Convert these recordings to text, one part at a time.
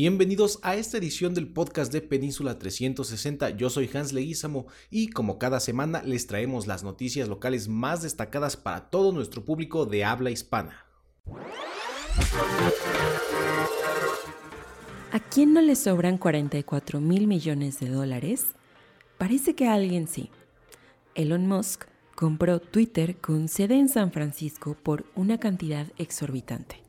Bienvenidos a esta edición del podcast de Península 360. Yo soy Hans Leguizamo y como cada semana les traemos las noticias locales más destacadas para todo nuestro público de habla hispana. ¿A quién no le sobran 44 mil millones de dólares? Parece que a alguien sí. Elon Musk compró Twitter con sede en San Francisco por una cantidad exorbitante.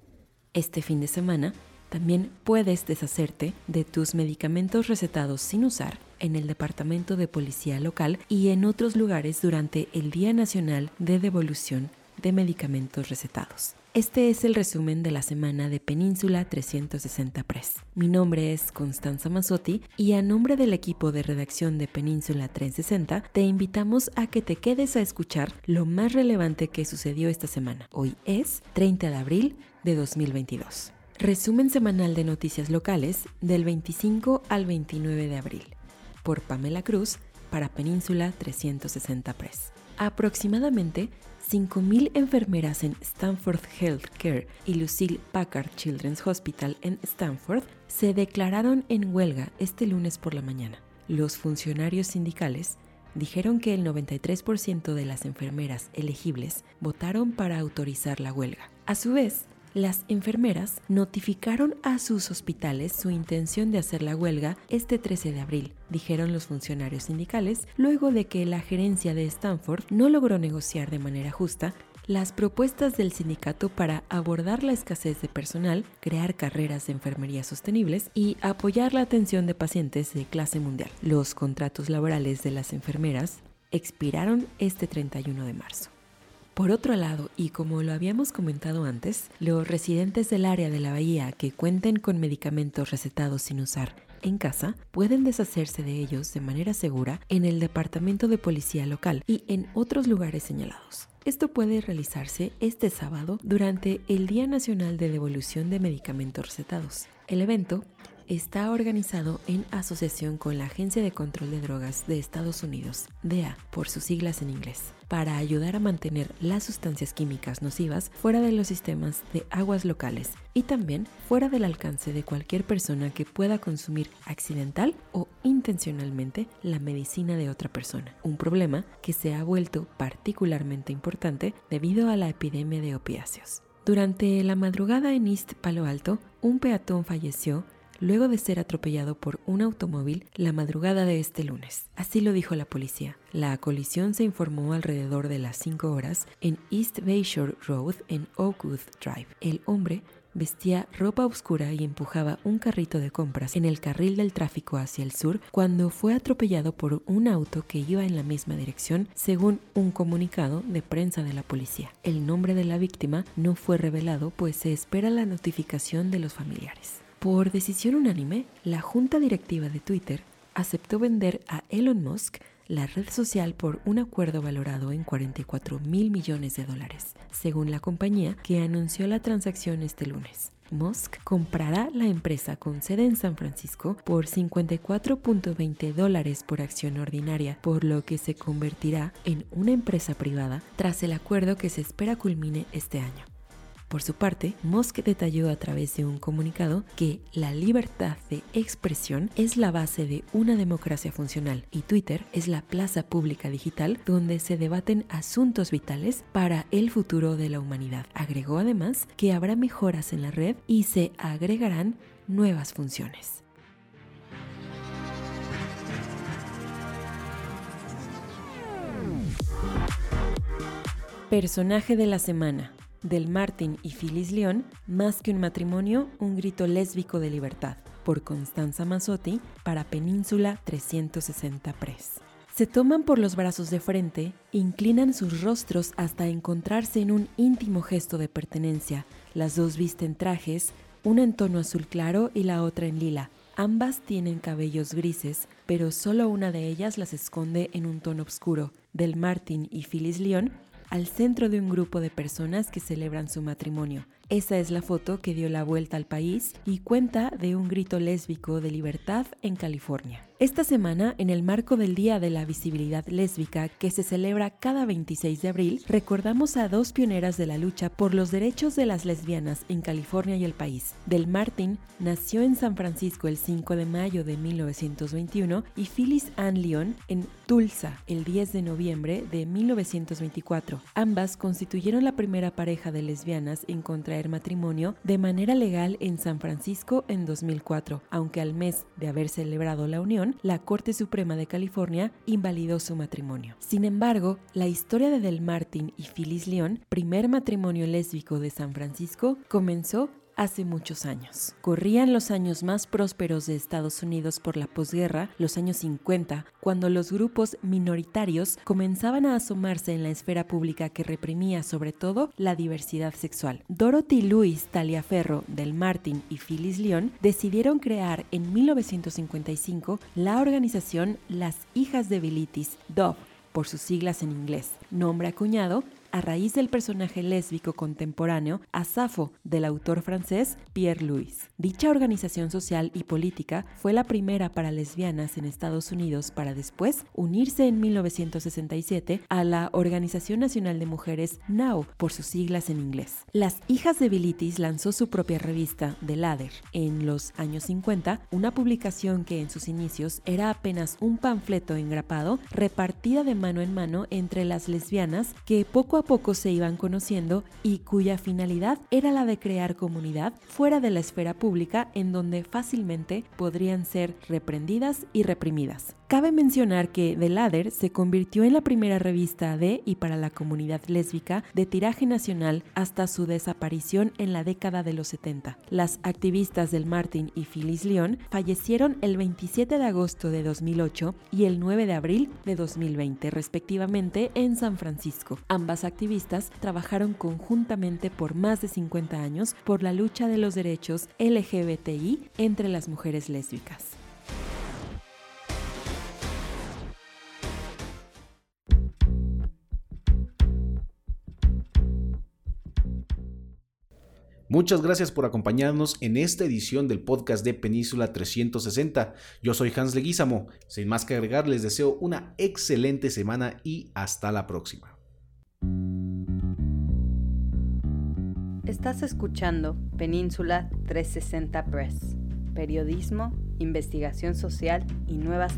Este fin de semana, también puedes deshacerte de tus medicamentos recetados sin usar en el Departamento de Policía Local y en otros lugares durante el Día Nacional de Devolución de Medicamentos Recetados. Este es el resumen de la semana de Península 360 Press. Mi nombre es Constanza Mazzotti y a nombre del equipo de redacción de Península 360 te invitamos a que te quedes a escuchar lo más relevante que sucedió esta semana. Hoy es 30 de abril de 2022. Resumen semanal de noticias locales del 25 al 29 de abril, por Pamela Cruz para Península 360 Press. Aproximadamente 5.000 enfermeras en Stanford Healthcare y Lucille Packard Children's Hospital en Stanford se declararon en huelga este lunes por la mañana. Los funcionarios sindicales dijeron que el 93% de las enfermeras elegibles votaron para autorizar la huelga. A su vez, las enfermeras notificaron a sus hospitales su intención de hacer la huelga este 13 de abril, dijeron los funcionarios sindicales, luego de que la gerencia de Stanford no logró negociar de manera justa las propuestas del sindicato para abordar la escasez de personal, crear carreras de enfermería sostenibles y apoyar la atención de pacientes de clase mundial. Los contratos laborales de las enfermeras expiraron este 31 de marzo. Por otro lado, y como lo habíamos comentado antes, los residentes del área de la bahía que cuenten con medicamentos recetados sin usar en casa pueden deshacerse de ellos de manera segura en el departamento de policía local y en otros lugares señalados. Esto puede realizarse este sábado durante el Día Nacional de Devolución de Medicamentos Recetados. El evento está organizado en asociación con la Agencia de Control de Drogas de Estados Unidos, DEA por sus siglas en inglés, para ayudar a mantener las sustancias químicas nocivas fuera de los sistemas de aguas locales y también fuera del alcance de cualquier persona que pueda consumir accidental o intencionalmente la medicina de otra persona, un problema que se ha vuelto particularmente importante debido a la epidemia de opiáceos. Durante la madrugada en East Palo Alto, un peatón falleció luego de ser atropellado por un automóvil la madrugada de este lunes. Así lo dijo la policía. La colisión se informó alrededor de las 5 horas en East Bayshore Road en Oakwood Drive. El hombre vestía ropa oscura y empujaba un carrito de compras en el carril del tráfico hacia el sur cuando fue atropellado por un auto que iba en la misma dirección, según un comunicado de prensa de la policía. El nombre de la víctima no fue revelado, pues se espera la notificación de los familiares. Por decisión unánime, la junta directiva de Twitter aceptó vender a Elon Musk la red social por un acuerdo valorado en 44 mil millones de dólares, según la compañía que anunció la transacción este lunes. Musk comprará la empresa con sede en San Francisco por 54.20 dólares por acción ordinaria, por lo que se convertirá en una empresa privada tras el acuerdo que se espera culmine este año. Por su parte, Musk detalló a través de un comunicado que la libertad de expresión es la base de una democracia funcional y Twitter es la plaza pública digital donde se debaten asuntos vitales para el futuro de la humanidad. Agregó además que habrá mejoras en la red y se agregarán nuevas funciones. Personaje de la semana del Martin y Phyllis León, Más que un matrimonio, un grito lésbico de libertad, por Constanza Mazzotti, para Península 360 Press. Se toman por los brazos de frente, inclinan sus rostros hasta encontrarse en un íntimo gesto de pertenencia. Las dos visten trajes, una en tono azul claro y la otra en lila. Ambas tienen cabellos grises, pero solo una de ellas las esconde en un tono oscuro. Del Martin y Phyllis León al centro de un grupo de personas que celebran su matrimonio. Esa es la foto que dio la vuelta al país y cuenta de un grito lésbico de libertad en California. Esta semana, en el marco del Día de la Visibilidad Lésbica, que se celebra cada 26 de abril, recordamos a dos pioneras de la lucha por los derechos de las lesbianas en California y el país. Del Martin nació en San Francisco el 5 de mayo de 1921 y Phyllis Ann Leon en Tulsa el 10 de noviembre de 1924. Ambas constituyeron la primera pareja de lesbianas en matrimonio de manera legal en San Francisco en 2004, aunque al mes de haber celebrado la unión, la Corte Suprema de California invalidó su matrimonio. Sin embargo, la historia de Del Martin y Phyllis Leon, primer matrimonio lésbico de San Francisco, comenzó hace muchos años. Corrían los años más prósperos de Estados Unidos por la posguerra, los años 50, cuando los grupos minoritarios comenzaban a asomarse en la esfera pública que reprimía sobre todo la diversidad sexual. Dorothy Louise Taliaferro del Martin y Phyllis Leon decidieron crear en 1955 la organización Las Hijas de Bilitis, DOV, por sus siglas en inglés, nombre acuñado a raíz del personaje lésbico contemporáneo Asafo del autor francés Pierre Louis. Dicha organización social y política fue la primera para lesbianas en Estados Unidos para después unirse en 1967 a la Organización Nacional de Mujeres NOW por sus siglas en inglés. Las Hijas de Bilitis lanzó su propia revista The Ladder en los años 50, una publicación que en sus inicios era apenas un panfleto engrapado repartida de mano en mano entre las lesbianas que poco a poco se iban conociendo y cuya finalidad era la de crear comunidad fuera de la esfera pública en donde fácilmente podrían ser reprendidas y reprimidas. Cabe mencionar que The Ladder se convirtió en la primera revista de y para la comunidad lésbica de tiraje nacional hasta su desaparición en la década de los 70. Las activistas del Martin y Phyllis Leon fallecieron el 27 de agosto de 2008 y el 9 de abril de 2020, respectivamente, en San Francisco. Ambas activistas trabajaron conjuntamente por más de 50 años por la lucha de los derechos LGBTI entre las mujeres lésbicas. Muchas gracias por acompañarnos en esta edición del podcast de Península 360. Yo soy Hans Leguízamo. Sin más que agregar, les deseo una excelente semana y hasta la próxima. Estás escuchando Península 360 Press, periodismo, investigación social y nuevas